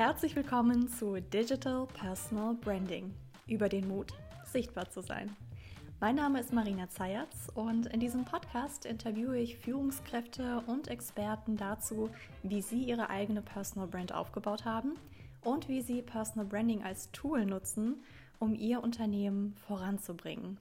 Herzlich willkommen zu Digital Personal Branding. Über den Mut, sichtbar zu sein. Mein Name ist Marina Zayatz und in diesem Podcast interviewe ich Führungskräfte und Experten dazu, wie sie ihre eigene Personal Brand aufgebaut haben und wie sie Personal Branding als Tool nutzen, um ihr Unternehmen voranzubringen.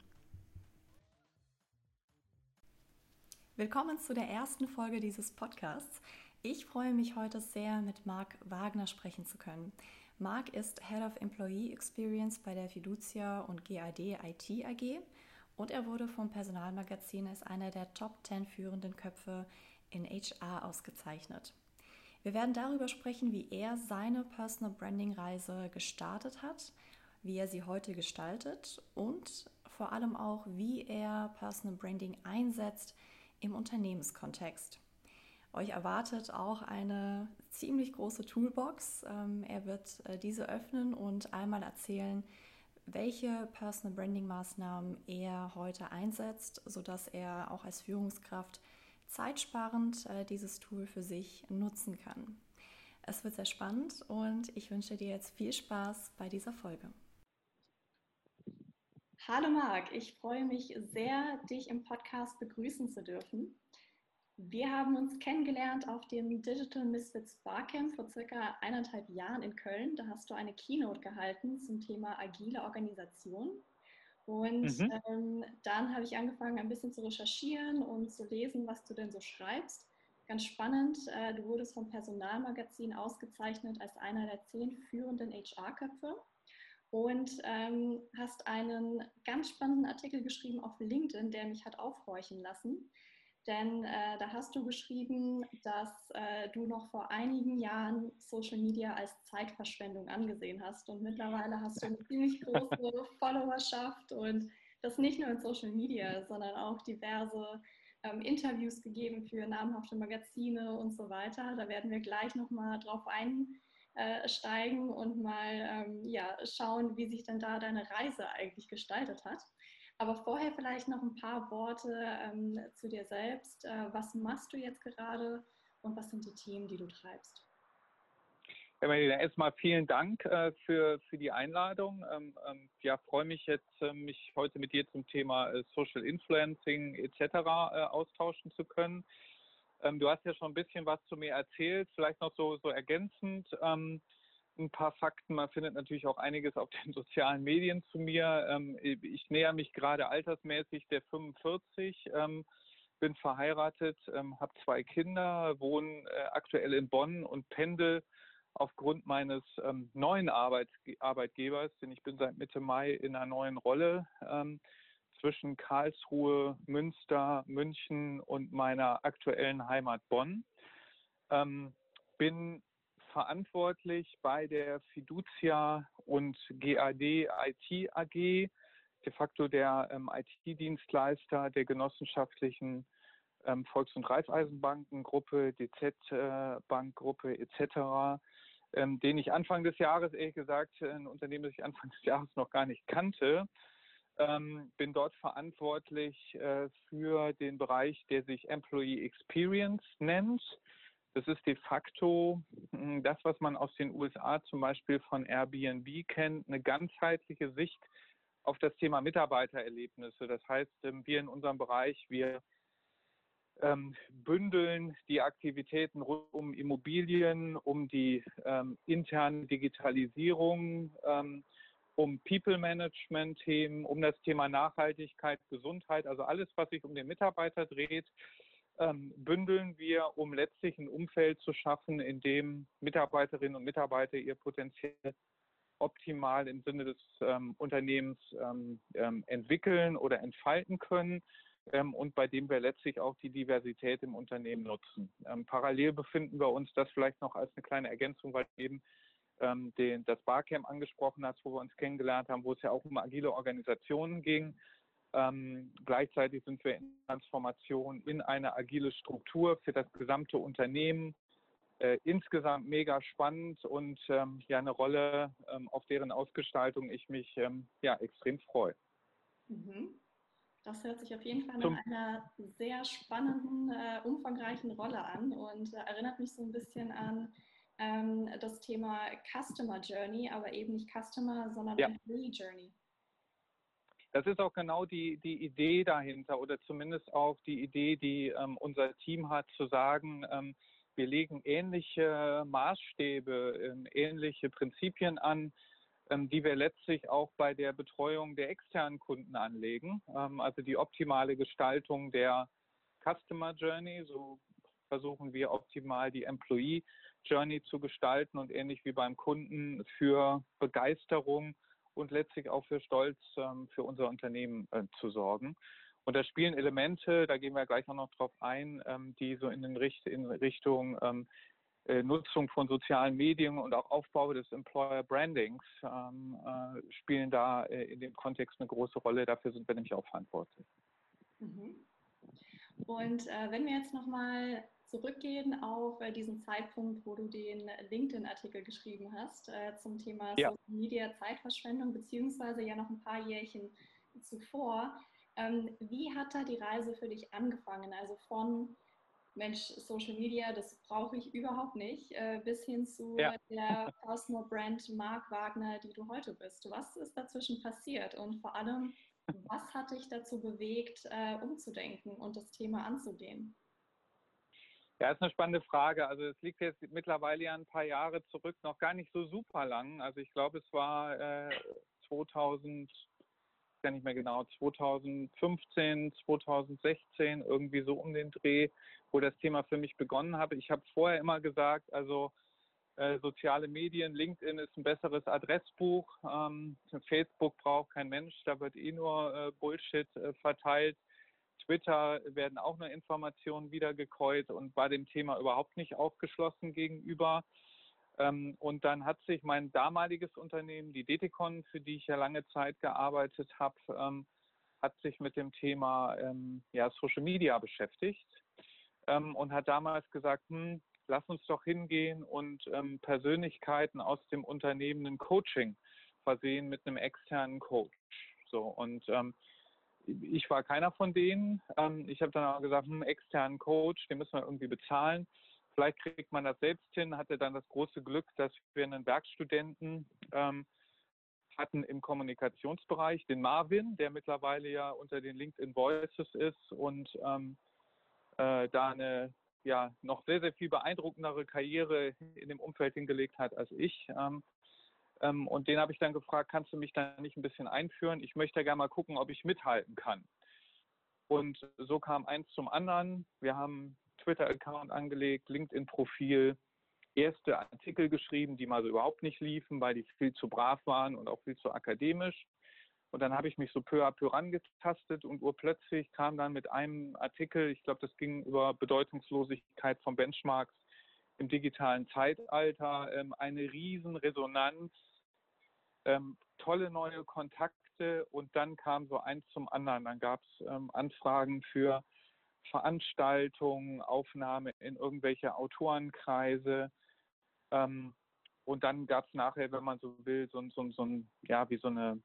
Willkommen zu der ersten Folge dieses Podcasts. Ich freue mich heute sehr, mit Marc Wagner sprechen zu können. Marc ist Head of Employee Experience bei der Fiducia und GAD IT AG und er wurde vom Personalmagazin als einer der Top 10 führenden Köpfe in HR ausgezeichnet. Wir werden darüber sprechen, wie er seine Personal Branding Reise gestartet hat, wie er sie heute gestaltet und vor allem auch, wie er Personal Branding einsetzt im Unternehmenskontext. Euch erwartet auch eine ziemlich große Toolbox. Ähm, er wird äh, diese öffnen und einmal erzählen, welche Personal Branding Maßnahmen er heute einsetzt, sodass er auch als Führungskraft zeitsparend äh, dieses Tool für sich nutzen kann. Es wird sehr spannend und ich wünsche dir jetzt viel Spaß bei dieser Folge. Hallo Marc, ich freue mich sehr, dich im Podcast begrüßen zu dürfen. Wir haben uns kennengelernt auf dem Digital Misfits Barcamp vor circa eineinhalb Jahren in Köln. Da hast du eine Keynote gehalten zum Thema agile Organisation. Und mhm. ähm, dann habe ich angefangen, ein bisschen zu recherchieren und zu lesen, was du denn so schreibst. Ganz spannend, äh, du wurdest vom Personalmagazin ausgezeichnet als einer der zehn führenden HR-Köpfe und ähm, hast einen ganz spannenden Artikel geschrieben auf LinkedIn, der mich hat aufhorchen lassen denn äh, da hast du geschrieben, dass äh, du noch vor einigen Jahren Social Media als Zeitverschwendung angesehen hast. Und mittlerweile hast du eine ziemlich große Followerschaft und das nicht nur in Social Media, sondern auch diverse ähm, Interviews gegeben für namhafte Magazine und so weiter. Da werden wir gleich nochmal drauf einsteigen und mal ähm, ja, schauen, wie sich denn da deine Reise eigentlich gestaltet hat. Aber vorher vielleicht noch ein paar Worte ähm, zu dir selbst. Äh, was machst du jetzt gerade und was sind die Themen, die du treibst? Ja, Marina, erstmal vielen Dank äh, für, für die Einladung. Ähm, ähm, ja, freue mich jetzt, äh, mich heute mit dir zum Thema äh, Social Influencing etc. Äh, austauschen zu können. Ähm, du hast ja schon ein bisschen was zu mir erzählt, vielleicht noch so, so ergänzend. Ein paar Fakten. Man findet natürlich auch einiges auf den sozialen Medien zu mir. Ähm, ich näher mich gerade altersmäßig der 45, ähm, bin verheiratet, ähm, habe zwei Kinder, wohne äh, aktuell in Bonn und pendel aufgrund meines neuen Arbeitgebers, denn ich bin seit Mitte Mai in einer neuen Rolle zwischen Karlsruhe, Münster, München und meiner aktuellen Heimat Bonn. bin verantwortlich bei der Fiducia und GAD IT AG, de facto der ähm, IT-Dienstleister der genossenschaftlichen ähm, Volks- und Raiffeisenbankengruppe, DZ-Bankgruppe äh, etc., ähm, den ich Anfang des Jahres, ehrlich gesagt, ein Unternehmen, das ich Anfang des Jahres noch gar nicht kannte, ähm, bin dort verantwortlich äh, für den Bereich, der sich Employee Experience nennt. Das ist de facto hm, das, was man aus den USA zum Beispiel von Airbnb kennt, eine ganzheitliche Sicht auf das Thema Mitarbeitererlebnisse. Das heißt, ähm, wir in unserem Bereich, wir ähm, bündeln die Aktivitäten rund um Immobilien, um die ähm, interne Digitalisierung, ähm, um People-Management-Themen, um das Thema Nachhaltigkeit, Gesundheit, also alles, was sich um den Mitarbeiter dreht, ähm, bündeln wir, um letztlich ein Umfeld zu schaffen, in dem Mitarbeiterinnen und Mitarbeiter ihr Potenzial optimal im Sinne des ähm, Unternehmens ähm, ähm entwickeln oder entfalten können ähm, und bei dem wir letztlich auch die Diversität im Unternehmen nutzen. Ähm, parallel befinden wir uns, das vielleicht noch als eine kleine Ergänzung, weil eben den, das Barcamp angesprochen hast, wo wir uns kennengelernt haben, wo es ja auch um agile Organisationen ging. Ähm, gleichzeitig sind wir in Transformation in eine agile Struktur für das gesamte Unternehmen. Äh, insgesamt mega spannend und ähm, ja eine Rolle, ähm, auf deren Ausgestaltung ich mich ähm, ja extrem freue. Mhm. Das hört sich auf jeden Fall nach einer sehr spannenden, äh, umfangreichen Rolle an und äh, erinnert mich so ein bisschen an ähm, das Thema Customer Journey, aber eben nicht Customer, sondern ja. Employee Journey. Das ist auch genau die, die Idee dahinter oder zumindest auch die Idee, die ähm, unser Team hat, zu sagen, ähm, wir legen ähnliche Maßstäbe, ähm, ähnliche Prinzipien an, ähm, die wir letztlich auch bei der Betreuung der externen Kunden anlegen. Ähm, also die optimale Gestaltung der Customer Journey, so versuchen wir optimal die Employee Journey zu gestalten und ähnlich wie beim Kunden für Begeisterung und letztlich auch für Stolz ähm, für unser Unternehmen äh, zu sorgen. Und da spielen Elemente, da gehen wir gleich auch noch drauf ein, ähm, die so in, den Richt in Richtung ähm, äh, Nutzung von sozialen Medien und auch Aufbau des Employer Brandings ähm, äh, spielen da äh, in dem Kontext eine große Rolle. Dafür sind wir nämlich auch verantwortlich. Mhm. Und äh, wenn wir jetzt nochmal zurückgehen auf äh, diesen Zeitpunkt, wo du den LinkedIn-Artikel geschrieben hast äh, zum Thema ja. Social Media Zeitverschwendung, beziehungsweise ja noch ein paar Jährchen zuvor. Ähm, wie hat da die Reise für dich angefangen? Also von Mensch, Social Media, das brauche ich überhaupt nicht, äh, bis hin zu ja. der Personal Brand Mark Wagner, die du heute bist. Was ist dazwischen passiert? Und vor allem, was hat dich dazu bewegt, äh, umzudenken und das Thema anzugehen? Ja, ist eine spannende Frage. Also es liegt jetzt mittlerweile ja ein paar Jahre zurück, noch gar nicht so super lang. Also ich glaube, es war äh, 2000, gar nicht mehr genau, 2015, 2016, irgendwie so um den Dreh, wo das Thema für mich begonnen habe. Ich habe vorher immer gesagt, also äh, soziale Medien, LinkedIn ist ein besseres Adressbuch. Ähm, Facebook braucht kein Mensch, da wird eh nur äh, Bullshit äh, verteilt. Twitter werden auch nur Informationen wiedergekäut und war dem Thema überhaupt nicht aufgeschlossen gegenüber. Ähm, und dann hat sich mein damaliges Unternehmen, die Detikon, für die ich ja lange Zeit gearbeitet habe, ähm, hat sich mit dem Thema ähm, ja, Social Media beschäftigt und hat damals gesagt, hm, lass uns doch hingehen und Persönlichkeiten aus dem Unternehmen ein Coaching versehen mit einem externen Coach. So und ich war keiner von denen. Ähm, ich habe dann auch gesagt, hm, externen Coach, den müssen wir irgendwie bezahlen. Vielleicht kriegt man das selbst hin. Hatte dann das große Glück, dass wir einen Werkstudenten ähm, hatten im Kommunikationsbereich, den Marvin, der mittlerweile ja unter den LinkedIn Voices ist und ähm, äh, da eine ja noch sehr, sehr viel beeindruckendere Karriere in dem Umfeld hingelegt hat als ich. Ähm, ähm, und den habe ich dann gefragt, kannst du mich da nicht ein bisschen einführen? Ich möchte gerne mal gucken, ob ich mithalten kann. Und so kam eins zum anderen. Wir haben Twitter-Account angelegt, LinkedIn-Profil, erste Artikel geschrieben, die mal so überhaupt nicht liefen, weil die viel zu brav waren und auch viel zu akademisch. Und dann habe ich mich so peu à peu rangetastet und urplötzlich kam dann mit einem Artikel, ich glaube, das ging über Bedeutungslosigkeit von Benchmarks im digitalen Zeitalter, ähm, eine riesen Resonanz ähm, tolle neue Kontakte und dann kam so eins zum anderen. Dann gab es ähm, Anfragen für Veranstaltungen, Aufnahme in irgendwelche Autorenkreise. Ähm, und dann gab es nachher, wenn man so will, so, so, so ein, ja, wie so eine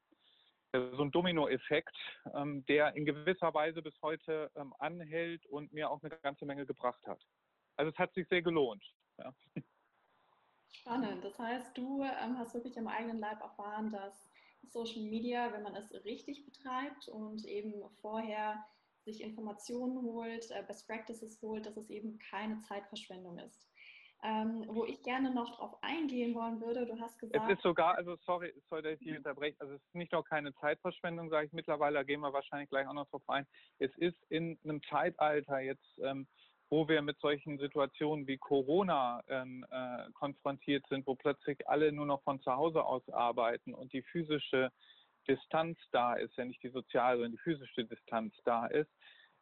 so ein Dominoeffekt, ähm, der in gewisser Weise bis heute ähm, anhält und mir auch eine ganze Menge gebracht hat. Also es hat sich sehr gelohnt. Ja. Spannend. Das heißt, du ähm, hast wirklich am eigenen Leib erfahren, dass Social Media, wenn man es richtig betreibt und eben vorher sich Informationen holt, äh, Best Practices holt, dass es eben keine Zeitverschwendung ist. Ähm, wo ich gerne noch drauf eingehen wollen würde, du hast gesagt. Es ist sogar, also sorry, sorry, dass ich dich unterbreche, also es ist nicht nur keine Zeitverschwendung, sage ich mittlerweile, da gehen wir wahrscheinlich gleich auch noch drauf ein. Es ist in einem Zeitalter jetzt, ähm, wo wir mit solchen Situationen wie Corona ähm, äh, konfrontiert sind, wo plötzlich alle nur noch von zu Hause aus arbeiten und die physische Distanz da ist, ja nicht die soziale, sondern die physische Distanz da ist,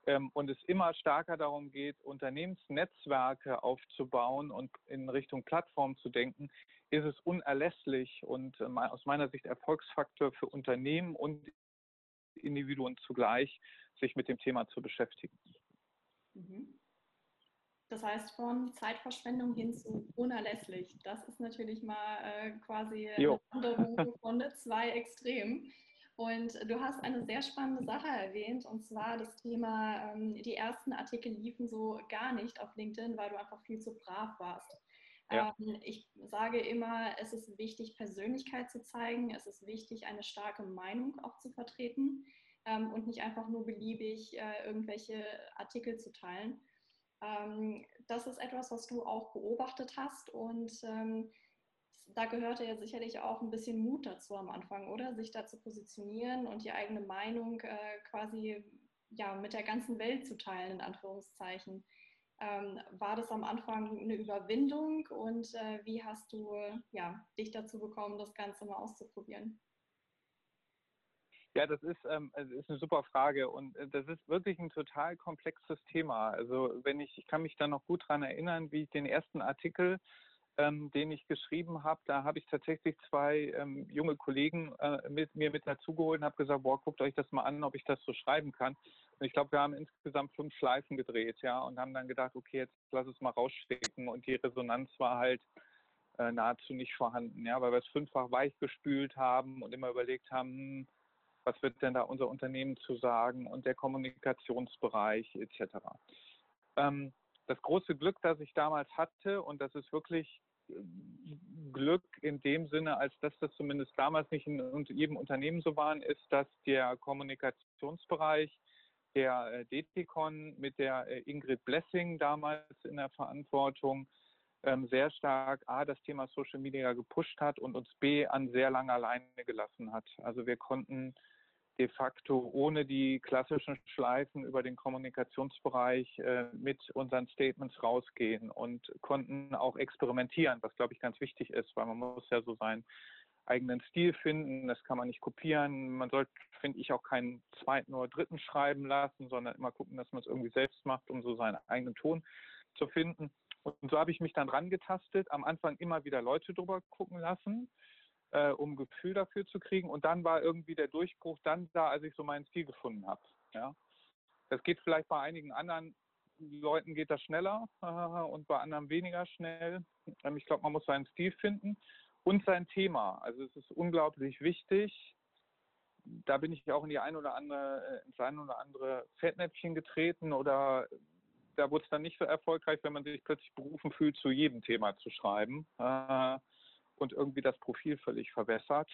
ähm, und es immer stärker darum geht, Unternehmensnetzwerke aufzubauen und in Richtung Plattform zu denken, ist es unerlässlich und äh, aus meiner Sicht Erfolgsfaktor für Unternehmen und Individuen zugleich, sich mit dem Thema zu beschäftigen. Mhm. Das heißt, von Zeitverschwendung hin zu unerlässlich. Das ist natürlich mal äh, quasi eine Wanderung von zwei Extremen. Und du hast eine sehr spannende Sache erwähnt, und zwar das Thema, ähm, die ersten Artikel liefen so gar nicht auf LinkedIn, weil du einfach viel zu brav warst. Ja. Ähm, ich sage immer, es ist wichtig, Persönlichkeit zu zeigen. Es ist wichtig, eine starke Meinung auch zu vertreten ähm, und nicht einfach nur beliebig äh, irgendwelche Artikel zu teilen. Ähm, das ist etwas, was du auch beobachtet hast und ähm, da gehörte ja sicherlich auch ein bisschen Mut dazu am Anfang, oder? Sich da zu positionieren und die eigene Meinung äh, quasi ja, mit der ganzen Welt zu teilen, in Anführungszeichen. Ähm, war das am Anfang eine Überwindung und äh, wie hast du ja, dich dazu bekommen, das Ganze mal auszuprobieren? Ja, das ist, ähm, ist eine super Frage und äh, das ist wirklich ein total komplexes Thema. Also wenn ich, ich kann mich da noch gut daran erinnern, wie ich den ersten Artikel, ähm, den ich geschrieben habe, da habe ich tatsächlich zwei ähm, junge Kollegen äh, mit mir mit dazugeholt und habe gesagt, boah, guckt euch das mal an, ob ich das so schreiben kann. Und ich glaube, wir haben insgesamt fünf Schleifen gedreht, ja, und haben dann gedacht, okay, jetzt lass es mal rausschicken. Und die Resonanz war halt äh, nahezu nicht vorhanden, ja, weil wir es fünffach weichgespült haben und immer überlegt haben, hm, was wird denn da unser Unternehmen zu sagen und der Kommunikationsbereich etc. Ähm, das große Glück, das ich damals hatte, und das ist wirklich äh, Glück in dem Sinne, als dass das zumindest damals nicht in jedem Unternehmen so war, ist, dass der Kommunikationsbereich der äh, DTCon mit der äh, Ingrid Blessing damals in der Verantwortung ähm, sehr stark A, das Thema Social Media gepusht hat und uns B, an sehr lange alleine gelassen hat. Also wir konnten de facto ohne die klassischen Schleifen über den Kommunikationsbereich äh, mit unseren Statements rausgehen und konnten auch experimentieren, was glaube ich ganz wichtig ist, weil man muss ja so seinen eigenen Stil finden, das kann man nicht kopieren. Man sollte, finde ich, auch keinen zweiten oder dritten schreiben lassen, sondern immer gucken, dass man es irgendwie selbst macht, um so seinen eigenen Ton zu finden. Und so habe ich mich dann rangetastet, am Anfang immer wieder Leute drüber gucken lassen äh, um Gefühl dafür zu kriegen. Und dann war irgendwie der Durchbruch dann da, als ich so meinen Stil gefunden habe. Ja. Das geht vielleicht bei einigen anderen Leuten geht das schneller äh, und bei anderen weniger schnell. Ähm, ich glaube, man muss seinen Stil finden und sein Thema. Also es ist unglaublich wichtig. Da bin ich auch in die ein oder andere, äh, ins ein oder andere Fettnäpfchen getreten oder da wurde es dann nicht so erfolgreich, wenn man sich plötzlich berufen fühlt, zu jedem Thema zu schreiben. Äh, und irgendwie das Profil völlig verwässert.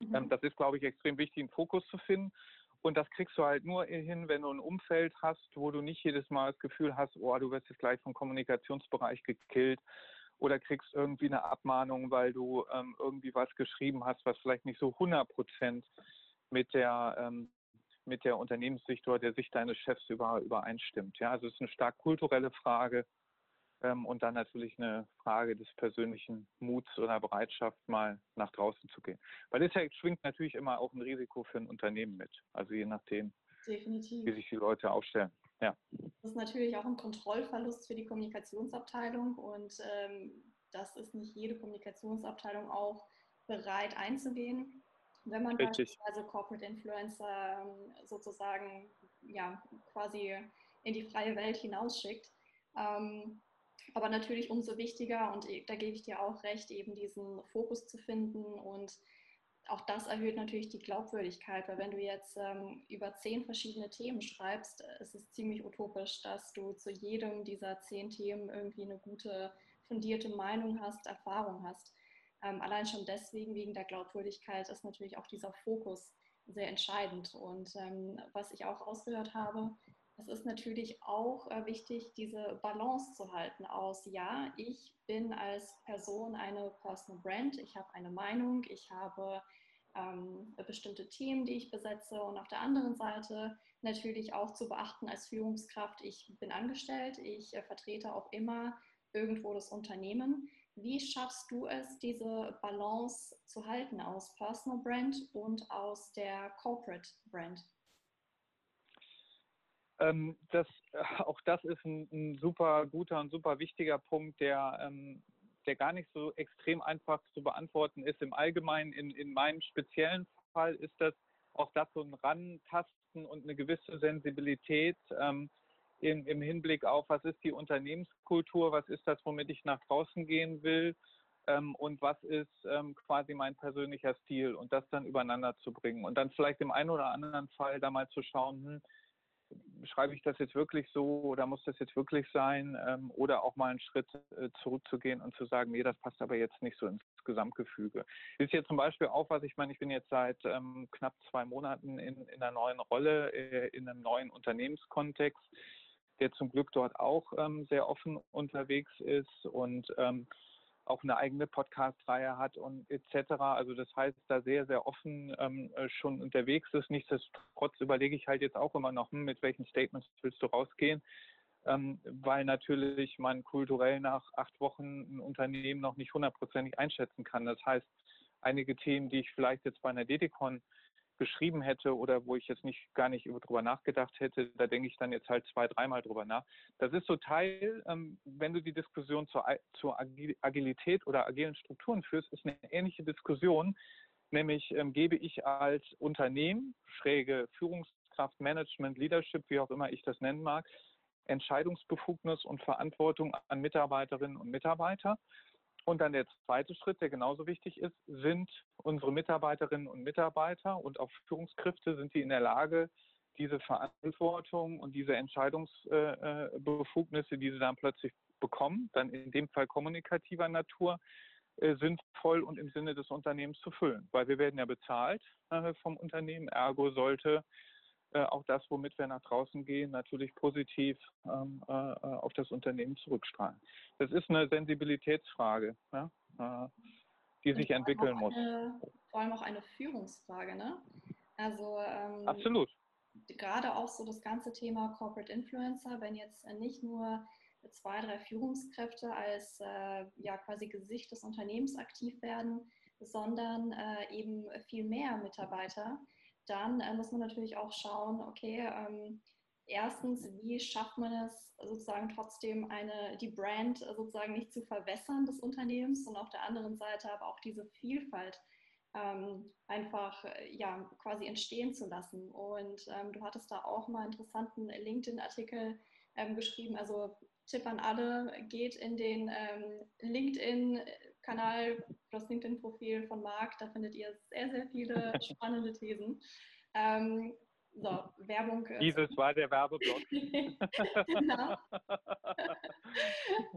Mhm. Ähm, das ist, glaube ich, extrem wichtig, einen Fokus zu finden. Und das kriegst du halt nur hin, wenn du ein Umfeld hast, wo du nicht jedes Mal das Gefühl hast, oh, du wirst jetzt gleich vom Kommunikationsbereich gekillt oder kriegst irgendwie eine Abmahnung, weil du ähm, irgendwie was geschrieben hast, was vielleicht nicht so 100 Prozent mit der ähm, mit der Unternehmenssicht oder der Sicht deines Chefs über, übereinstimmt. Ja, also es ist eine stark kulturelle Frage und dann natürlich eine Frage des persönlichen Muts oder Bereitschaft, mal nach draußen zu gehen. Weil das schwingt natürlich immer auch ein Risiko für ein Unternehmen mit. Also je nachdem, Definitiv. wie sich die Leute aufstellen. Ja. Das ist natürlich auch ein Kontrollverlust für die Kommunikationsabteilung und ähm, das ist nicht jede Kommunikationsabteilung auch bereit einzugehen. Wenn man Richtig. beispielsweise Corporate Influencer ähm, sozusagen ja, quasi in die freie Welt hinausschickt, ähm, aber natürlich umso wichtiger, und da gebe ich dir auch recht, eben diesen Fokus zu finden. Und auch das erhöht natürlich die Glaubwürdigkeit, weil wenn du jetzt ähm, über zehn verschiedene Themen schreibst, ist es ziemlich utopisch, dass du zu jedem dieser zehn Themen irgendwie eine gute, fundierte Meinung hast, Erfahrung hast. Ähm, allein schon deswegen, wegen der Glaubwürdigkeit, ist natürlich auch dieser Fokus sehr entscheidend. Und ähm, was ich auch ausgehört habe, es ist natürlich auch äh, wichtig, diese Balance zu halten aus, ja, ich bin als Person eine Personal Brand, ich habe eine Meinung, ich habe ähm, bestimmte Themen, die ich besetze und auf der anderen Seite natürlich auch zu beachten als Führungskraft, ich bin angestellt, ich äh, vertrete auch immer irgendwo das Unternehmen. Wie schaffst du es, diese Balance zu halten aus Personal Brand und aus der Corporate Brand? Ähm, das, auch das ist ein, ein, super guter und super wichtiger Punkt, der, ähm, der gar nicht so extrem einfach zu beantworten ist. Im Allgemeinen, in, in meinem speziellen Fall ist das auch das so ein Rantasten und eine gewisse Sensibilität ähm, im, im Hinblick auf, was ist die Unternehmenskultur, was ist das, womit ich nach draußen gehen will ähm, und was ist ähm, quasi mein persönlicher Stil und das dann übereinander zu bringen und dann vielleicht im einen oder anderen Fall da mal zu schauen, hm, schreibe ich das jetzt wirklich so oder muss das jetzt wirklich sein? Ähm, oder auch mal einen Schritt äh, zurückzugehen und zu sagen, nee, das passt aber jetzt nicht so ins Gesamtgefüge. Ist jetzt zum Beispiel auch was, ich meine, ich bin jetzt seit ähm, knapp zwei Monaten in, in einer neuen Rolle, äh, in einem neuen Unternehmenskontext, der zum Glück dort auch ähm, sehr offen unterwegs ist und ähm, auch eine eigene Podcast-Reihe hat und etc. Also das heißt, da sehr, sehr offen ähm, äh, schon unterwegs ist. Nichtsdestotrotz überlege ich halt jetzt auch immer noch, hm, mit welchen Statements willst du rausgehen, ähm, weil natürlich man kulturell nach acht Wochen ein Unternehmen noch nicht hundertprozentig einschätzen kann. Das heißt, einige Themen, die ich vielleicht jetzt bei einer DDCon geschrieben hätte oder wo ich jetzt nicht gar nicht drüber nachgedacht hätte, da denke ich dann jetzt halt zwei, dreimal drüber nach. Das ist so Teil, ähm, wenn du die Diskussion zur, zur Agilität oder agilen Strukturen führst, ist eine ähnliche Diskussion, nämlich ähm, gebe ich als Unternehmen, schräge Führungskraft, Management, Leadership, wie auch immer ich das nennen mag, Entscheidungsbefugnis und Verantwortung an Mitarbeiterinnen und Mitarbeiter und dann der zweite Schritt, der genauso wichtig ist, sind unsere Mitarbeiterinnen und Mitarbeiter und auch Führungskräfte, sind die in der Lage, diese Verantwortung und diese Entscheidungsbefugnisse, die sie dann plötzlich bekommen, dann in dem Fall kommunikativer Natur, äh, sinnvoll und im Sinne des Unternehmens zu füllen. Weil wir werden ja bezahlt äh, vom Unternehmen, ergo sollte äh, auch das, womit wir nach draußen gehen, natürlich positiv ähm, äh, auf das Unternehmen zurückstrahlen. Das ist eine Sensibilitätsfrage, ja, äh, die sich entwickeln muss. Eine, vor allem auch eine Führungsfrage, ne? Also ähm, absolut. Gerade auch so das ganze Thema Corporate Influencer, wenn jetzt nicht nur zwei, drei Führungskräfte als äh, ja quasi Gesicht des Unternehmens aktiv werden, sondern äh, eben viel mehr Mitarbeiter, dann äh, muss man natürlich auch schauen, okay, ähm, erstens, wie schafft man es sozusagen trotzdem eine, die Brand sozusagen nicht zu verwässern des Unternehmens und auf der anderen Seite aber auch diese Vielfalt ähm, einfach äh, ja, quasi entstehen zu lassen. Und ähm, du hattest da auch mal einen interessanten LinkedIn-Artikel ähm, geschrieben. Also Tipp an alle, geht in den ähm, LinkedIn-Kanal, das LinkedIn-Profil von Marc, da findet ihr sehr, sehr viele spannende Thesen. Ähm, so, Werbung. Dieses war der Werbeblock. genau.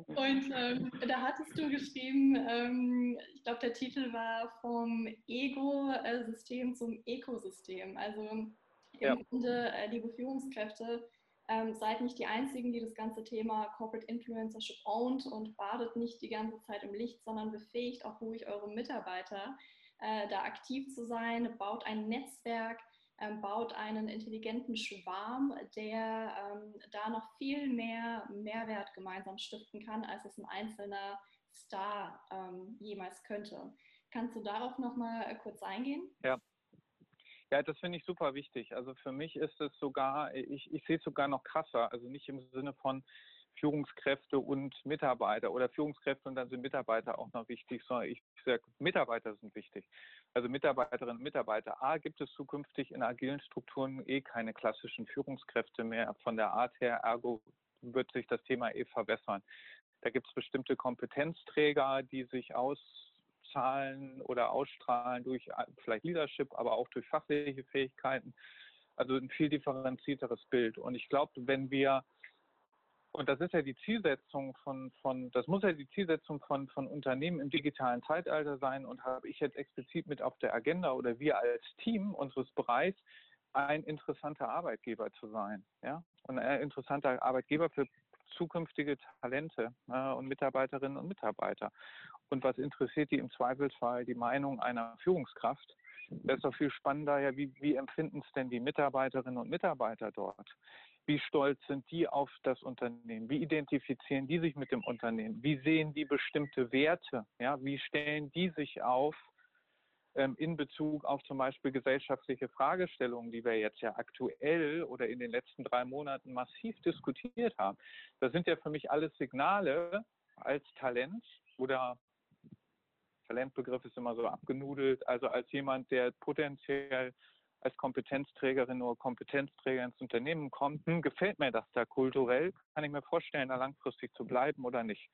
Und ähm, da hattest du geschrieben, ähm, ich glaube, der Titel war vom Ego-System zum Ökosystem. Also im ja. Grunde, äh, liebe Führungskräfte, ähm, seid nicht die Einzigen, die das ganze Thema Corporate Influencership ownt und badet nicht die ganze Zeit im Licht, sondern befähigt auch ruhig eure Mitarbeiter, äh, da aktiv zu sein, baut ein Netzwerk, ähm, baut einen intelligenten Schwarm, der ähm, da noch viel mehr Mehrwert gemeinsam stiften kann, als es ein einzelner Star ähm, jemals könnte. Kannst du darauf noch mal äh, kurz eingehen? Ja. Ja, das finde ich super wichtig. Also für mich ist es sogar, ich, ich sehe es sogar noch krasser. Also nicht im Sinne von, Führungskräfte und Mitarbeiter oder Führungskräfte und dann sind Mitarbeiter auch noch wichtig, sondern ich sage, Mitarbeiter sind wichtig. Also Mitarbeiterinnen und Mitarbeiter. A, gibt es zukünftig in agilen Strukturen eh keine klassischen Führungskräfte mehr von der Art her, ergo wird sich das Thema eh verwässern. Da gibt es bestimmte Kompetenzträger, die sich auszahlen oder ausstrahlen durch äh, vielleicht Leadership, aber auch durch fachliche Fähigkeiten. Also ein viel differenzierteres Bild. Und ich glaube, wenn wir und das ist ja die Zielsetzung von, von das muss ja die Zielsetzung von, von Unternehmen im digitalen Zeitalter sein und habe ich jetzt explizit mit auf der Agenda oder wir als Team unseres Bereichs ein interessanter Arbeitgeber zu sein. Ja? Und ein interessanter Arbeitgeber für zukünftige Talente äh, und Mitarbeiterinnen und Mitarbeiter. Und was interessiert die im Zweifelsfall die Meinung einer Führungskraft? Das ist doch viel spannender, ja, wie, wie empfinden es denn die Mitarbeiterinnen und Mitarbeiter dort? Wie stolz sind die auf das Unternehmen? Wie identifizieren die sich mit dem Unternehmen? Wie sehen die bestimmte Werte? Ja, wie stellen die sich auf in Bezug auf zum Beispiel gesellschaftliche Fragestellungen, die wir jetzt ja aktuell oder in den letzten drei Monaten massiv diskutiert haben? Das sind ja für mich alles Signale als Talent oder Talentbegriff ist immer so abgenudelt, also als jemand, der potenziell als Kompetenzträgerin oder Kompetenzträger ins Unternehmen kommt, hm, gefällt mir das da kulturell, kann ich mir vorstellen, da langfristig zu bleiben oder nicht.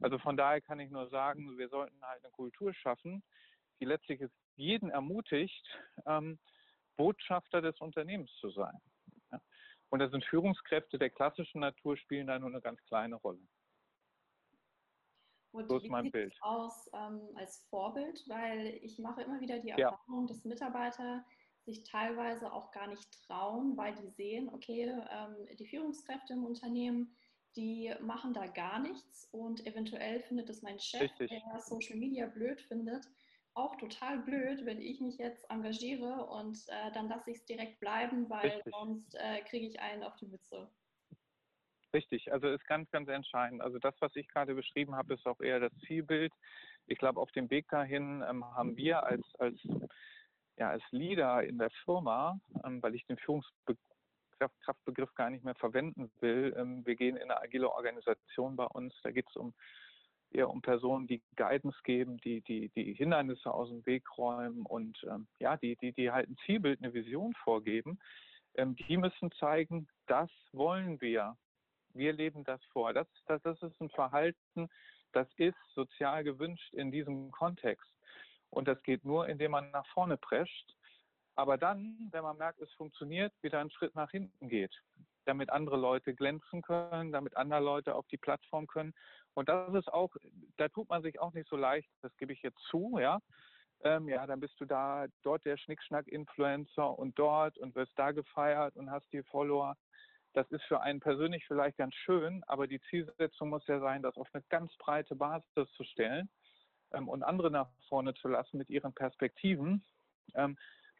Also von daher kann ich nur sagen, wir sollten halt eine Kultur schaffen, die letztlich jeden ermutigt, ähm, Botschafter des Unternehmens zu sein. Ja. Und da sind Führungskräfte der klassischen Natur spielen da nur eine ganz kleine Rolle. Und so ist mein Bild. aus ähm, als Vorbild, weil ich mache immer wieder die Erfahrung, ja. dass Mitarbeiter sich teilweise auch gar nicht trauen, weil die sehen, okay, ähm, die Führungskräfte im Unternehmen, die machen da gar nichts und eventuell findet es mein Chef, Richtig. der Social Media blöd findet, auch total blöd, wenn ich mich jetzt engagiere und äh, dann lasse ich es direkt bleiben, weil Richtig. sonst äh, kriege ich einen auf die Mütze. Richtig, also ist ganz, ganz entscheidend. Also das, was ich gerade beschrieben habe, ist auch eher das Zielbild. Ich glaube, auf dem Weg dahin ähm, haben wir als, als, ja, als Leader in der Firma, ähm, weil ich den Führungskraftbegriff gar nicht mehr verwenden will, ähm, wir gehen in eine agile Organisation bei uns, da geht es um eher um Personen, die Guidance geben, die, die, die Hindernisse aus dem Weg räumen und ähm, ja, die, die, die halt ein Zielbild, eine Vision vorgeben. Ähm, die müssen zeigen, das wollen wir wir leben das vor. Das, das, das ist ein Verhalten, das ist sozial gewünscht in diesem Kontext. Und das geht nur, indem man nach vorne prescht. Aber dann, wenn man merkt, es funktioniert, wieder einen Schritt nach hinten geht, damit andere Leute glänzen können, damit andere Leute auf die Plattform können. Und das ist auch, da tut man sich auch nicht so leicht, das gebe ich jetzt zu, ja. Ähm, ja, dann bist du da, dort der Schnickschnack-Influencer und dort und wirst da gefeiert und hast die Follower. Das ist für einen persönlich vielleicht ganz schön, aber die Zielsetzung muss ja sein, das auf eine ganz breite Basis zu stellen ähm, und andere nach vorne zu lassen mit ihren Perspektiven. Ähm,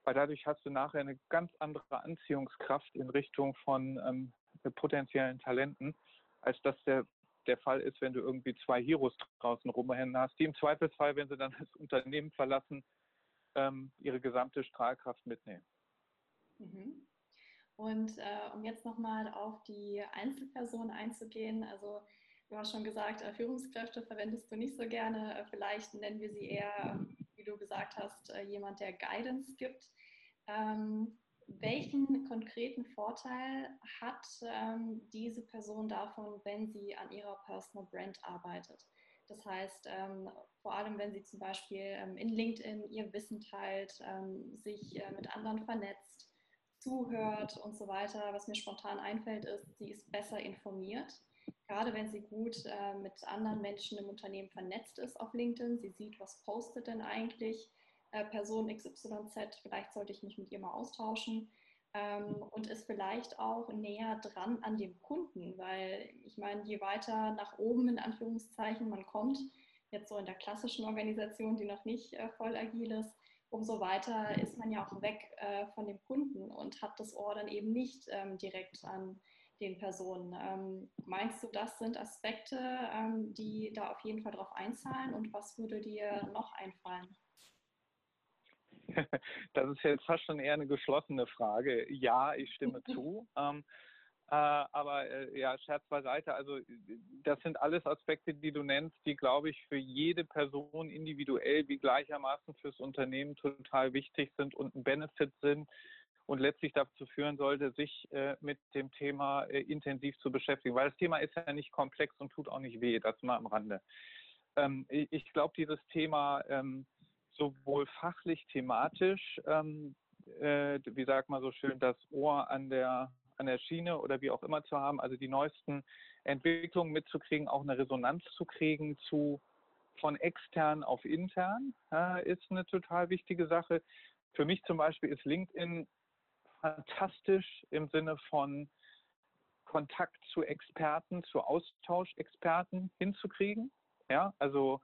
weil dadurch hast du nachher eine ganz andere Anziehungskraft in Richtung von ähm, potenziellen Talenten, als das der, der Fall ist, wenn du irgendwie zwei Heroes draußen rumrennen hast, die im Zweifelsfall, wenn sie dann das Unternehmen verlassen, ähm, ihre gesamte Strahlkraft mitnehmen. Mhm. Und äh, um jetzt nochmal auf die Einzelperson einzugehen, also du hast schon gesagt, äh, Führungskräfte verwendest du nicht so gerne. Äh, vielleicht nennen wir sie eher, wie du gesagt hast, äh, jemand, der Guidance gibt. Ähm, welchen konkreten Vorteil hat ähm, diese Person davon, wenn sie an ihrer Personal Brand arbeitet? Das heißt, ähm, vor allem wenn sie zum Beispiel ähm, in LinkedIn ihr Wissen teilt, ähm, sich äh, mit anderen vernetzt, zuhört und so weiter. Was mir spontan einfällt, ist, sie ist besser informiert. Gerade wenn sie gut äh, mit anderen Menschen im Unternehmen vernetzt ist auf LinkedIn. Sie sieht, was postet denn eigentlich äh, Person XYZ. Vielleicht sollte ich mich mit ihr mal austauschen. Ähm, und ist vielleicht auch näher dran an dem Kunden, weil ich meine, je weiter nach oben in Anführungszeichen man kommt, jetzt so in der klassischen Organisation, die noch nicht äh, voll agil ist, umso weiter ist man ja auch weg äh, von dem Kunden und hat das Ohr dann eben nicht ähm, direkt an den Personen. Ähm, meinst du, das sind Aspekte, ähm, die da auf jeden Fall drauf einzahlen und was würde dir noch einfallen? Das ist jetzt fast schon eher eine geschlossene Frage. Ja, ich stimme zu. Ähm, äh, aber äh, ja, Scherz beiseite. Also das sind alles Aspekte, die du nennst, die, glaube ich, für jede Person individuell wie gleichermaßen fürs Unternehmen total wichtig sind und ein Benefit sind und letztlich dazu führen sollte, sich äh, mit dem Thema äh, intensiv zu beschäftigen. Weil das Thema ist ja nicht komplex und tut auch nicht weh, das mal am Rande. Ähm, ich glaube, dieses Thema ähm, sowohl fachlich, thematisch, ähm, äh, wie sagt man so schön, das Ohr an der an der Schiene oder wie auch immer zu haben, also die neuesten Entwicklungen mitzukriegen, auch eine Resonanz zu kriegen zu von extern auf intern, äh, ist eine total wichtige Sache. Für mich zum Beispiel ist LinkedIn fantastisch im Sinne von Kontakt zu Experten, zu Austauschexperten hinzukriegen. Ja, also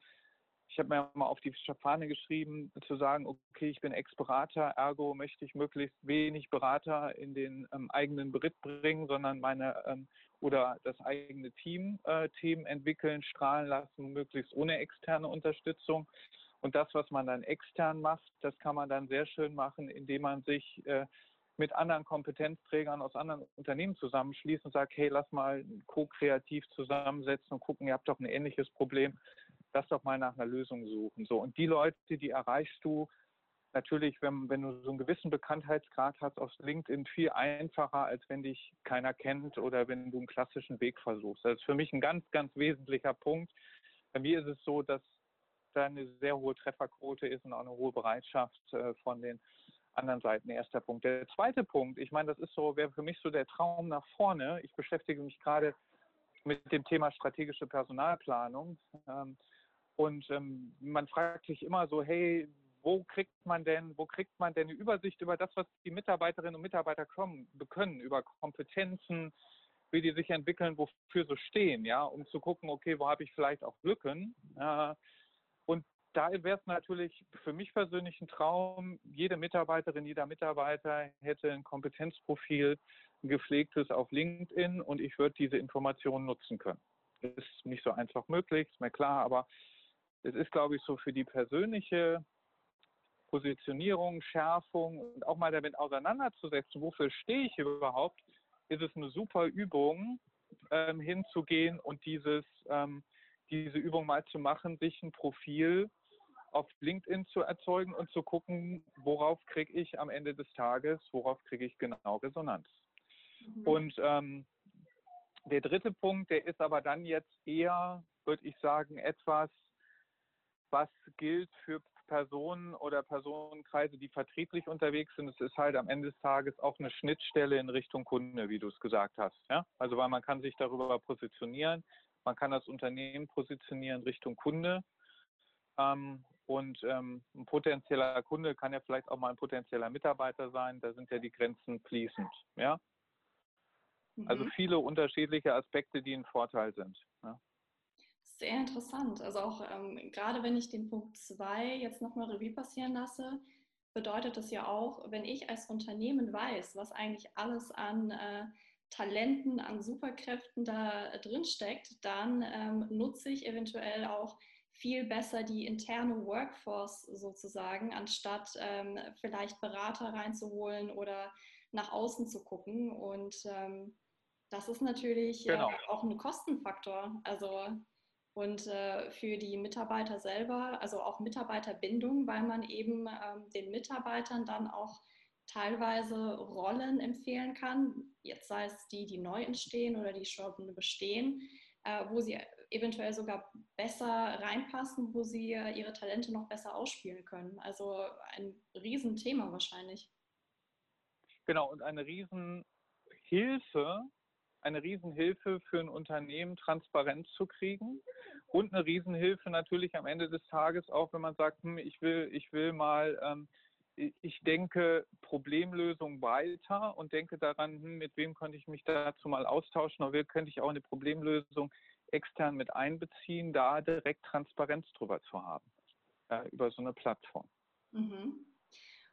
ich habe mir mal auf die Fahne geschrieben, zu sagen, okay, ich bin Ex-Berater, ergo möchte ich möglichst wenig Berater in den ähm, eigenen Beritt bringen, sondern meine ähm, oder das eigene Team äh, Themen entwickeln, strahlen lassen, möglichst ohne externe Unterstützung. Und das, was man dann extern macht, das kann man dann sehr schön machen, indem man sich äh, mit anderen Kompetenzträgern aus anderen Unternehmen zusammenschließt und sagt, hey, lass mal co-kreativ zusammensetzen und gucken, ihr habt doch ein ähnliches Problem lass doch mal nach einer Lösung suchen. So, und die Leute, die erreichst du natürlich, wenn, wenn du so einen gewissen Bekanntheitsgrad hast, auf LinkedIn viel einfacher, als wenn dich keiner kennt oder wenn du einen klassischen Weg versuchst. Das ist für mich ein ganz, ganz wesentlicher Punkt. Bei mir ist es so, dass da eine sehr hohe Trefferquote ist und auch eine hohe Bereitschaft äh, von den anderen Seiten. Erster Punkt. Der zweite Punkt, ich meine, das ist so, wäre für mich so der Traum nach vorne. Ich beschäftige mich gerade mit dem Thema strategische Personalplanung. Ähm, und ähm, man fragt sich immer so, hey, wo kriegt man denn, wo kriegt man denn eine Übersicht über das, was die Mitarbeiterinnen und Mitarbeiter kommen, können, über Kompetenzen, wie die sich entwickeln, wofür sie stehen, ja, um zu gucken, okay, wo habe ich vielleicht auch Lücken. Äh, da wäre es natürlich für mich persönlich ein Traum, jede Mitarbeiterin, jeder Mitarbeiter hätte ein Kompetenzprofil, ein gepflegtes auf LinkedIn und ich würde diese Informationen nutzen können. Ist nicht so einfach möglich, ist mir klar, aber es ist, glaube ich, so für die persönliche Positionierung, Schärfung und auch mal damit auseinanderzusetzen, wofür stehe ich überhaupt, ist es eine super Übung, ähm, hinzugehen und dieses, ähm, diese Übung mal zu machen, sich ein Profil auf LinkedIn zu erzeugen und zu gucken, worauf kriege ich am Ende des Tages, worauf kriege ich genau Resonanz. Mhm. Und ähm, der dritte Punkt, der ist aber dann jetzt eher, würde ich sagen, etwas, was gilt für Personen oder Personenkreise, die vertrieblich unterwegs sind. Es ist halt am Ende des Tages auch eine Schnittstelle in Richtung Kunde, wie du es gesagt hast. Ja? Also weil man kann sich darüber positionieren, man kann das Unternehmen positionieren Richtung Kunde. Ähm, und ähm, ein potenzieller Kunde kann ja vielleicht auch mal ein potenzieller Mitarbeiter sein. Da sind ja die Grenzen fließend. Ja? Also mhm. viele unterschiedliche Aspekte, die ein Vorteil sind. Ja? Sehr interessant. Also auch ähm, gerade wenn ich den Punkt 2 jetzt nochmal Revue passieren lasse, bedeutet das ja auch, wenn ich als Unternehmen weiß, was eigentlich alles an äh, Talenten, an Superkräften da drin steckt, dann ähm, nutze ich eventuell auch viel besser die interne Workforce sozusagen, anstatt ähm, vielleicht Berater reinzuholen oder nach außen zu gucken. Und ähm, das ist natürlich genau. äh, auch ein Kostenfaktor. Also und äh, für die Mitarbeiter selber, also auch Mitarbeiterbindung, weil man eben ähm, den Mitarbeitern dann auch teilweise Rollen empfehlen kann, jetzt sei es die, die neu entstehen oder die schon bestehen, äh, wo sie eventuell sogar besser reinpassen, wo sie äh, ihre Talente noch besser ausspielen können. Also ein Riesenthema wahrscheinlich. Genau, und eine Riesenhilfe eine Riesenhilfe für ein Unternehmen, Transparenz zu kriegen und eine Riesenhilfe natürlich am Ende des Tages auch, wenn man sagt, hm, ich will, ich will mal, ähm, ich denke Problemlösung weiter und denke daran, hm, mit wem könnte ich mich dazu mal austauschen oder wie könnte ich auch eine Problemlösung extern mit einbeziehen, da direkt Transparenz drüber zu haben, äh, über so eine Plattform. Mhm.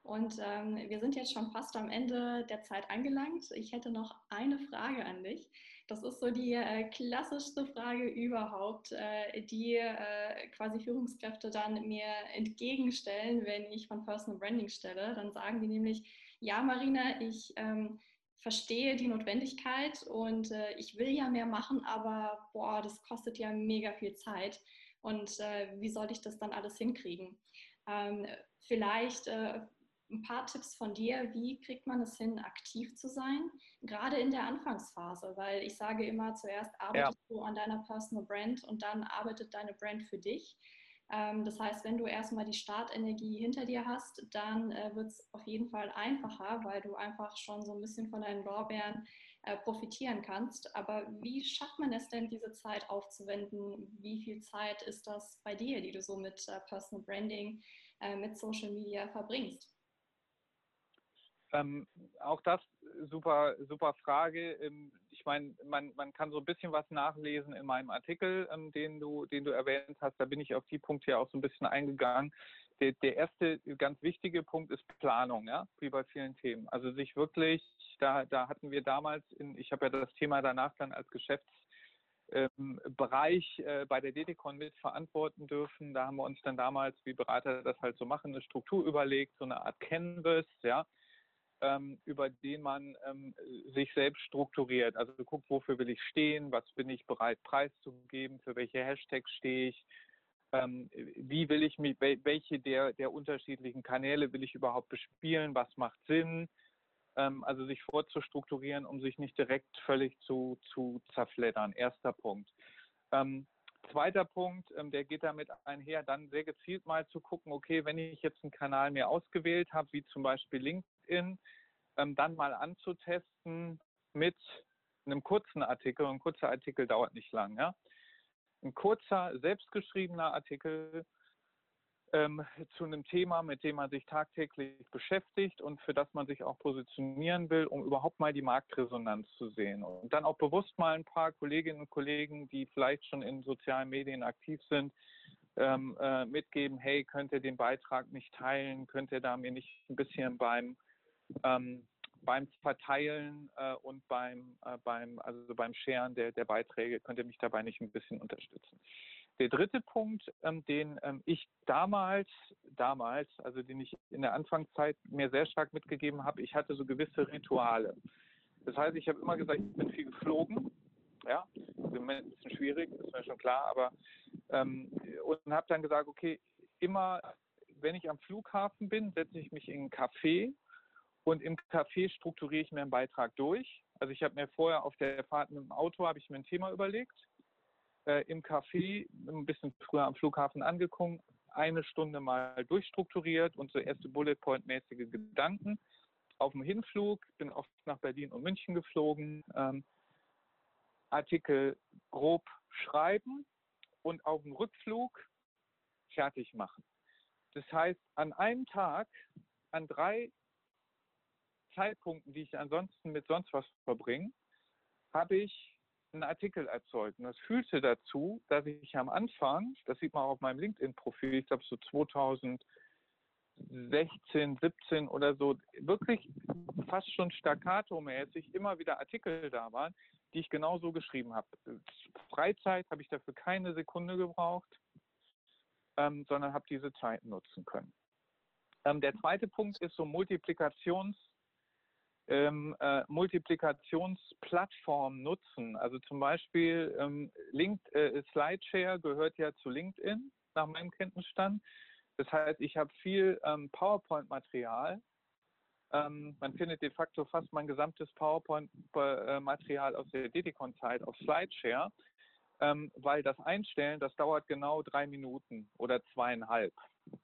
Und ähm, wir sind jetzt schon fast am Ende der Zeit angelangt. Ich hätte noch eine Frage an dich. Das ist so die äh, klassischste Frage überhaupt, äh, die äh, quasi Führungskräfte dann mir entgegenstellen, wenn ich von Personal Branding stelle. Dann sagen die nämlich, ja Marina, ich ähm, verstehe die Notwendigkeit und äh, ich will ja mehr machen, aber boah, das kostet ja mega viel Zeit. Und äh, wie soll ich das dann alles hinkriegen? Ähm, vielleicht äh, ein paar Tipps von dir, wie kriegt man es hin, aktiv zu sein, gerade in der Anfangsphase, weil ich sage immer, zuerst arbeitest ja. du an deiner Personal Brand und dann arbeitet deine Brand für dich. Ähm, das heißt, wenn du erstmal die Startenergie hinter dir hast, dann äh, wird es auf jeden Fall einfacher, weil du einfach schon so ein bisschen von deinen Lorbeeren äh, profitieren kannst. Aber wie schafft man es denn, diese Zeit aufzuwenden? Wie viel Zeit ist das bei dir, die du so mit äh, Personal Branding, mit Social Media verbringst? Ähm, auch das super, super Frage. Ähm, ich meine, man, man kann so ein bisschen was nachlesen in meinem Artikel, ähm, den, du, den du erwähnt hast. Da bin ich auf die Punkte ja auch so ein bisschen eingegangen. Der, der erste ganz wichtige Punkt ist Planung, ja, wie bei vielen Themen. Also sich wirklich, da, da hatten wir damals, in, ich habe ja das Thema danach dann als Geschäftsbereich äh, bei der DDCon mit verantworten dürfen. Da haben wir uns dann damals, wie Berater das halt so machen, eine Struktur überlegt, so eine Art Canvas, ja, ähm, über den man ähm, sich selbst strukturiert. Also guckt, wofür will ich stehen, was bin ich bereit preiszugeben, für welche Hashtags stehe ich, ähm, wie will ich mich, welche der, der unterschiedlichen Kanäle will ich überhaupt bespielen, was macht Sinn, ähm, also sich vorzustrukturieren, um sich nicht direkt völlig zu, zu zerfleddern. Erster Punkt. Ähm, Zweiter Punkt, ähm, der geht damit einher, dann sehr gezielt mal zu gucken, okay, wenn ich jetzt einen Kanal mir ausgewählt habe, wie zum Beispiel LinkedIn, ähm, dann mal anzutesten mit einem kurzen Artikel. Ein kurzer Artikel dauert nicht lang. Ja? Ein kurzer, selbstgeschriebener Artikel ähm, zu einem Thema, mit dem man sich tagtäglich beschäftigt und für das man sich auch positionieren will, um überhaupt mal die Marktresonanz zu sehen. Und dann auch bewusst mal ein paar Kolleginnen und Kollegen, die vielleicht schon in sozialen Medien aktiv sind, ähm, äh, mitgeben, hey, könnt ihr den Beitrag nicht teilen, könnt ihr da mir nicht ein bisschen beim ähm, beim Verteilen äh, und beim, äh, beim, also beim Scheren der, der Beiträge könnt ihr mich dabei nicht ein bisschen unterstützen. Der dritte Punkt, ähm, den ähm, ich damals, damals, also den ich in der Anfangszeit mir sehr stark mitgegeben habe, ich hatte so gewisse Rituale. Das heißt, ich habe immer gesagt, ich bin viel geflogen. Ja, im Moment ein bisschen schwierig, ist mir schon klar, aber ähm, und habe dann gesagt, okay, immer wenn ich am Flughafen bin, setze ich mich in einen Café und im Café strukturiere ich mir einen Beitrag durch. Also ich habe mir vorher auf der Fahrt mit dem Auto habe ich mir ein Thema überlegt äh, im Café ein bisschen früher am Flughafen angekommen, eine Stunde mal durchstrukturiert und so erste Bullet Point-mäßige Gedanken. Auf dem Hinflug bin oft nach Berlin und München geflogen, ähm, Artikel grob schreiben und auf dem Rückflug fertig machen. Das heißt, an einem Tag, an drei Zeitpunkten, die ich ansonsten mit sonst was verbringe, habe ich einen Artikel erzeugt. Und das führte dazu, dass ich am Anfang, das sieht man auch auf meinem LinkedIn-Profil, ich glaube so 2016, 17 oder so, wirklich fast schon staccato-mäßig immer wieder Artikel da waren, die ich genauso geschrieben habe. Freizeit habe ich dafür keine Sekunde gebraucht, ähm, sondern habe diese Zeit nutzen können. Ähm, der zweite Punkt ist so Multiplikations- ähm, äh, Multiplikationsplattformen nutzen. Also zum Beispiel ähm, Link, äh, Slideshare gehört ja zu LinkedIn nach meinem Kenntnisstand. Das heißt, ich habe viel ähm, PowerPoint-Material. Ähm, man findet de facto fast mein gesamtes PowerPoint-Material aus der Dedicon-Zeit auf Slideshare, ähm, weil das Einstellen, das dauert genau drei Minuten oder zweieinhalb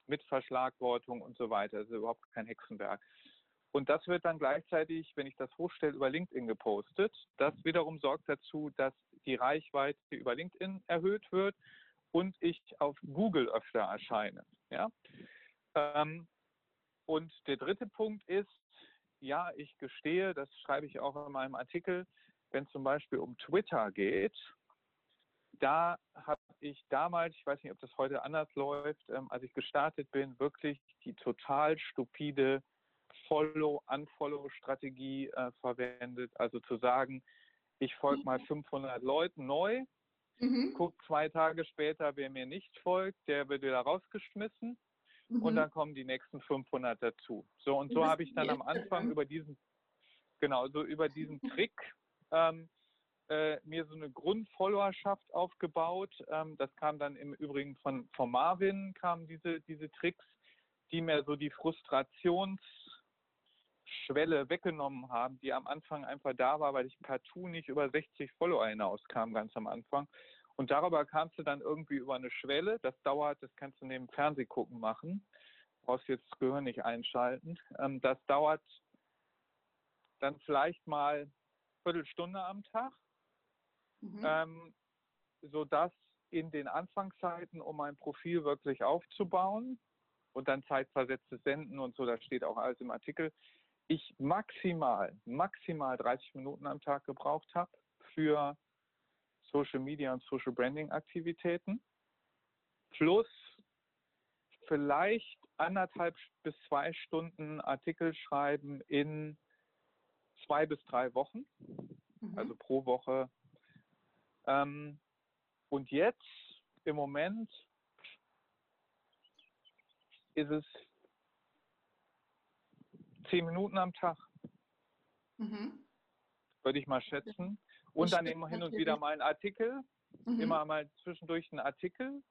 mit Verschlagwortung und so weiter. Das ist überhaupt kein Hexenwerk. Und das wird dann gleichzeitig, wenn ich das hochstelle, über LinkedIn gepostet. Das wiederum sorgt dazu, dass die Reichweite über LinkedIn erhöht wird und ich auf Google öfter erscheine. Ja? Ähm, und der dritte Punkt ist, ja, ich gestehe, das schreibe ich auch in meinem Artikel, wenn es zum Beispiel um Twitter geht, da habe ich damals, ich weiß nicht, ob das heute anders läuft, ähm, als ich gestartet bin, wirklich die total stupide Follow-Unfollow-Strategie äh, verwendet. Also zu sagen, ich folge mal 500 Leuten neu, mhm. guck zwei Tage später, wer mir nicht folgt, der wird wieder rausgeschmissen mhm. und dann kommen die nächsten 500 dazu. So und so habe ich dann am Anfang über diesen, genau, so über diesen Trick ähm, äh, mir so eine Grundfollowerschaft aufgebaut. Ähm, das kam dann im Übrigen von, von Marvin, kamen diese, diese Tricks, die mir so die Frustrations- Schwelle weggenommen haben, die am Anfang einfach da war, weil ich partout nicht über 60 Follower hinauskam, ganz am Anfang. Und darüber kamst du dann irgendwie über eine Schwelle. Das dauert, das kannst du neben Fernsehgucken machen. Brauchst jetzt das Gehirn nicht einschalten. Ähm, das dauert dann vielleicht mal eine Viertelstunde am Tag, mhm. ähm, sodass in den Anfangszeiten, um ein Profil wirklich aufzubauen und dann zeitversetztes Senden und so, das steht auch alles im Artikel, ich maximal, maximal 30 Minuten am Tag gebraucht habe für Social Media und Social Branding Aktivitäten. Plus vielleicht anderthalb bis zwei Stunden Artikel schreiben in zwei bis drei Wochen, mhm. also pro Woche. Ähm, und jetzt im Moment ist es zehn Minuten am Tag. Mhm. Würde ich mal schätzen. Und dann immer hin und wieder mal ein Artikel, mhm. immer mal zwischendurch ein Artikel.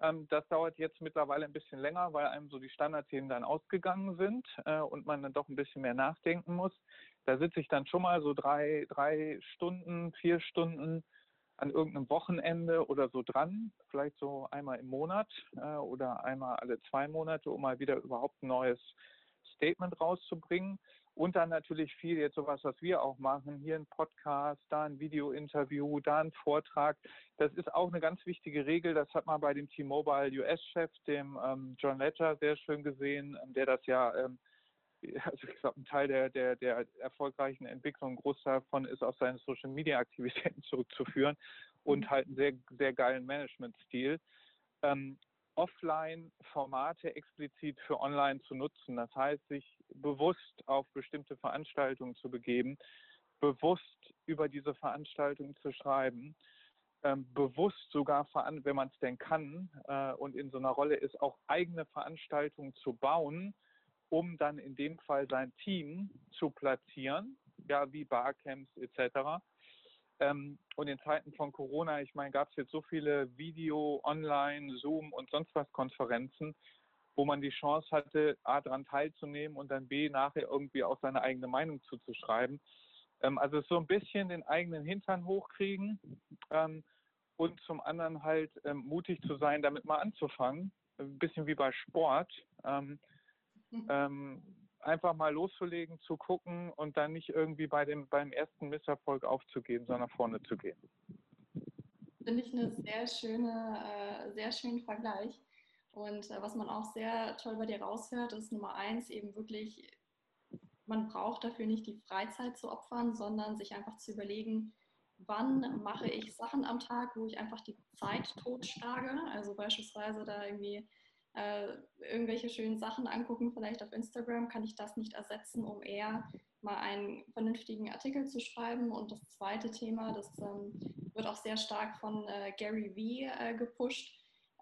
Ähm, das dauert jetzt mittlerweile ein bisschen länger, weil einem so die Standardthemen dann ausgegangen sind äh, und man dann doch ein bisschen mehr nachdenken muss. Da sitze ich dann schon mal so drei, drei Stunden, vier Stunden an irgendeinem Wochenende oder so dran, vielleicht so einmal im Monat äh, oder einmal alle zwei Monate, um mal wieder überhaupt ein neues Statement rauszubringen. Und dann natürlich viel jetzt sowas, was wir auch machen, hier ein Podcast, da ein Video-Interview, da ein Vortrag. Das ist auch eine ganz wichtige Regel. Das hat man bei dem T-Mobile US-Chef, dem ähm, John Ledger, sehr schön gesehen, ähm, der das ja, ähm, also ich glaube, ein Teil der, der, der erfolgreichen Entwicklung, ein Großteil davon ist auf seine Social-Media-Aktivitäten zurückzuführen und mhm. halt einen sehr, sehr geilen Management-Stil. Ähm, Offline-Formate explizit für Online zu nutzen. Das heißt, sich bewusst auf bestimmte Veranstaltungen zu begeben, bewusst über diese Veranstaltungen zu schreiben, ähm, bewusst sogar, wenn man es denn kann äh, und in so einer Rolle ist, auch eigene Veranstaltungen zu bauen, um dann in dem Fall sein Team zu platzieren, ja, wie Barcamps etc. Ähm, und in Zeiten von Corona, ich meine, gab es jetzt so viele Video, Online, Zoom und sonst was Konferenzen, wo man die Chance hatte, A, daran teilzunehmen und dann B, nachher irgendwie auch seine eigene Meinung zuzuschreiben. Ähm, also so ein bisschen den eigenen Hintern hochkriegen ähm, und zum anderen halt ähm, mutig zu sein, damit mal anzufangen. Ein bisschen wie bei Sport. Ähm, mhm. Einfach mal loszulegen, zu gucken und dann nicht irgendwie bei dem, beim ersten Misserfolg aufzugeben, sondern vorne zu gehen. Finde ich eine sehr schöne, äh, sehr schönen Vergleich. Und äh, was man auch sehr toll bei dir raushört, ist Nummer eins eben wirklich, man braucht dafür nicht die Freizeit zu opfern, sondern sich einfach zu überlegen, wann mache ich Sachen am Tag, wo ich einfach die Zeit totschlage. Also beispielsweise da irgendwie äh, irgendwelche schönen Sachen angucken, vielleicht auf Instagram, kann ich das nicht ersetzen, um eher mal einen vernünftigen Artikel zu schreiben. Und das zweite Thema, das ähm, wird auch sehr stark von äh, Gary Vee äh, gepusht,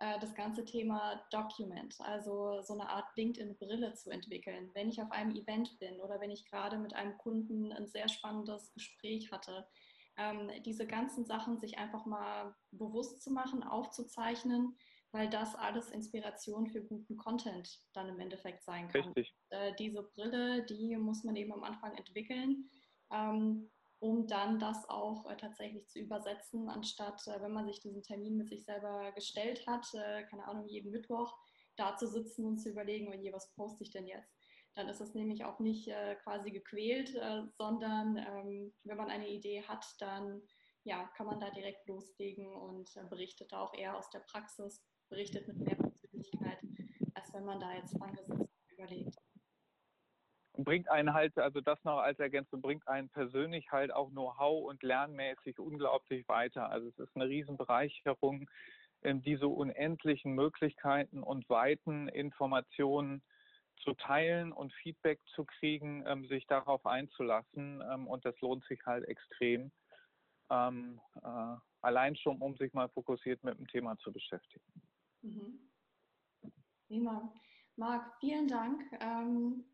äh, das ganze Thema Document, also so eine Art LinkedIn-Brille zu entwickeln. Wenn ich auf einem Event bin oder wenn ich gerade mit einem Kunden ein sehr spannendes Gespräch hatte, ähm, diese ganzen Sachen sich einfach mal bewusst zu machen, aufzuzeichnen, weil das alles Inspiration für guten Content dann im Endeffekt sein kann. Richtig. Äh, diese Brille, die muss man eben am Anfang entwickeln, ähm, um dann das auch äh, tatsächlich zu übersetzen, anstatt, äh, wenn man sich diesen Termin mit sich selber gestellt hat, äh, keine Ahnung, jeden Mittwoch da zu sitzen und zu überlegen, oh je, was poste ich denn jetzt? Dann ist es nämlich auch nicht äh, quasi gequält, äh, sondern ähm, wenn man eine Idee hat, dann ja, kann man da direkt loslegen und berichtet auch eher aus der Praxis, berichtet mit mehr Persönlichkeit, als wenn man da jetzt und überlegt. Bringt einen halt, also das noch als Ergänzung, bringt einen persönlich halt auch Know-how und lernmäßig unglaublich weiter. Also es ist eine Riesenbereicherung, ähm, diese unendlichen Möglichkeiten und weiten Informationen zu teilen und Feedback zu kriegen, ähm, sich darauf einzulassen. Ähm, und das lohnt sich halt extrem. Ähm, äh, allein schon, um sich mal fokussiert mit dem Thema zu beschäftigen. Mhm. Prima. Marc, vielen Dank. Ähm,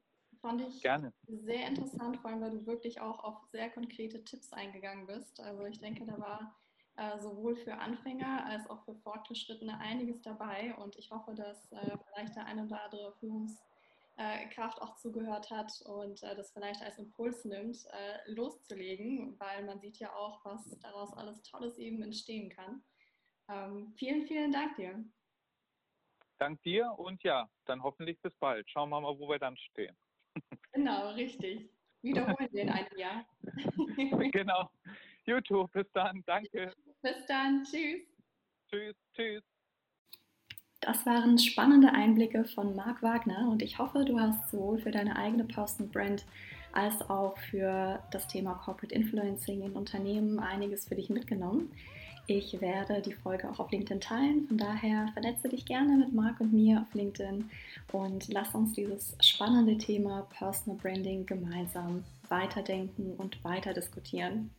fand ich Gerne. sehr interessant, vor allem weil du wirklich auch auf sehr konkrete Tipps eingegangen bist. Also ich denke, da war äh, sowohl für Anfänger als auch für Fortgeschrittene einiges dabei und ich hoffe, dass äh, vielleicht der eine oder andere Führungskraft auch zugehört hat und äh, das vielleicht als Impuls nimmt, äh, loszulegen, weil man sieht ja auch, was daraus alles Tolles eben entstehen kann. Ähm, vielen, vielen Dank dir. Dank dir und ja, dann hoffentlich bis bald. Schauen wir mal, wo wir dann stehen. Genau, richtig. Wiederholen wir in einem Jahr. genau. YouTube, bis dann. Danke. Bis dann. Tschüss. Tschüss. Tschüss. Das waren spannende Einblicke von Marc Wagner und ich hoffe, du hast sowohl für deine eigene Personal Brand als auch für das Thema Corporate Influencing in Unternehmen einiges für dich mitgenommen. Ich werde die Folge auch auf LinkedIn teilen. Von daher vernetze dich gerne mit Marc und mir auf LinkedIn und lass uns dieses spannende Thema Personal Branding gemeinsam weiterdenken und weiter diskutieren.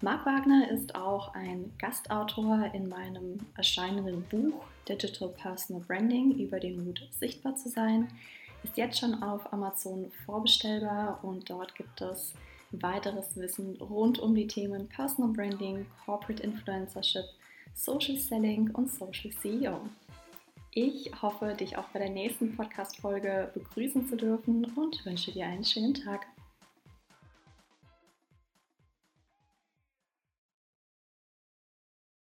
Marc Wagner ist auch ein Gastautor in meinem erscheinenden Buch Digital Personal Branding über den Mut, sichtbar zu sein. Ist jetzt schon auf Amazon vorbestellbar und dort gibt es weiteres Wissen rund um die Themen Personal Branding, Corporate Influencership, Social Selling und Social CEO. Ich hoffe, dich auch bei der nächsten Podcast-Folge begrüßen zu dürfen und wünsche dir einen schönen Tag.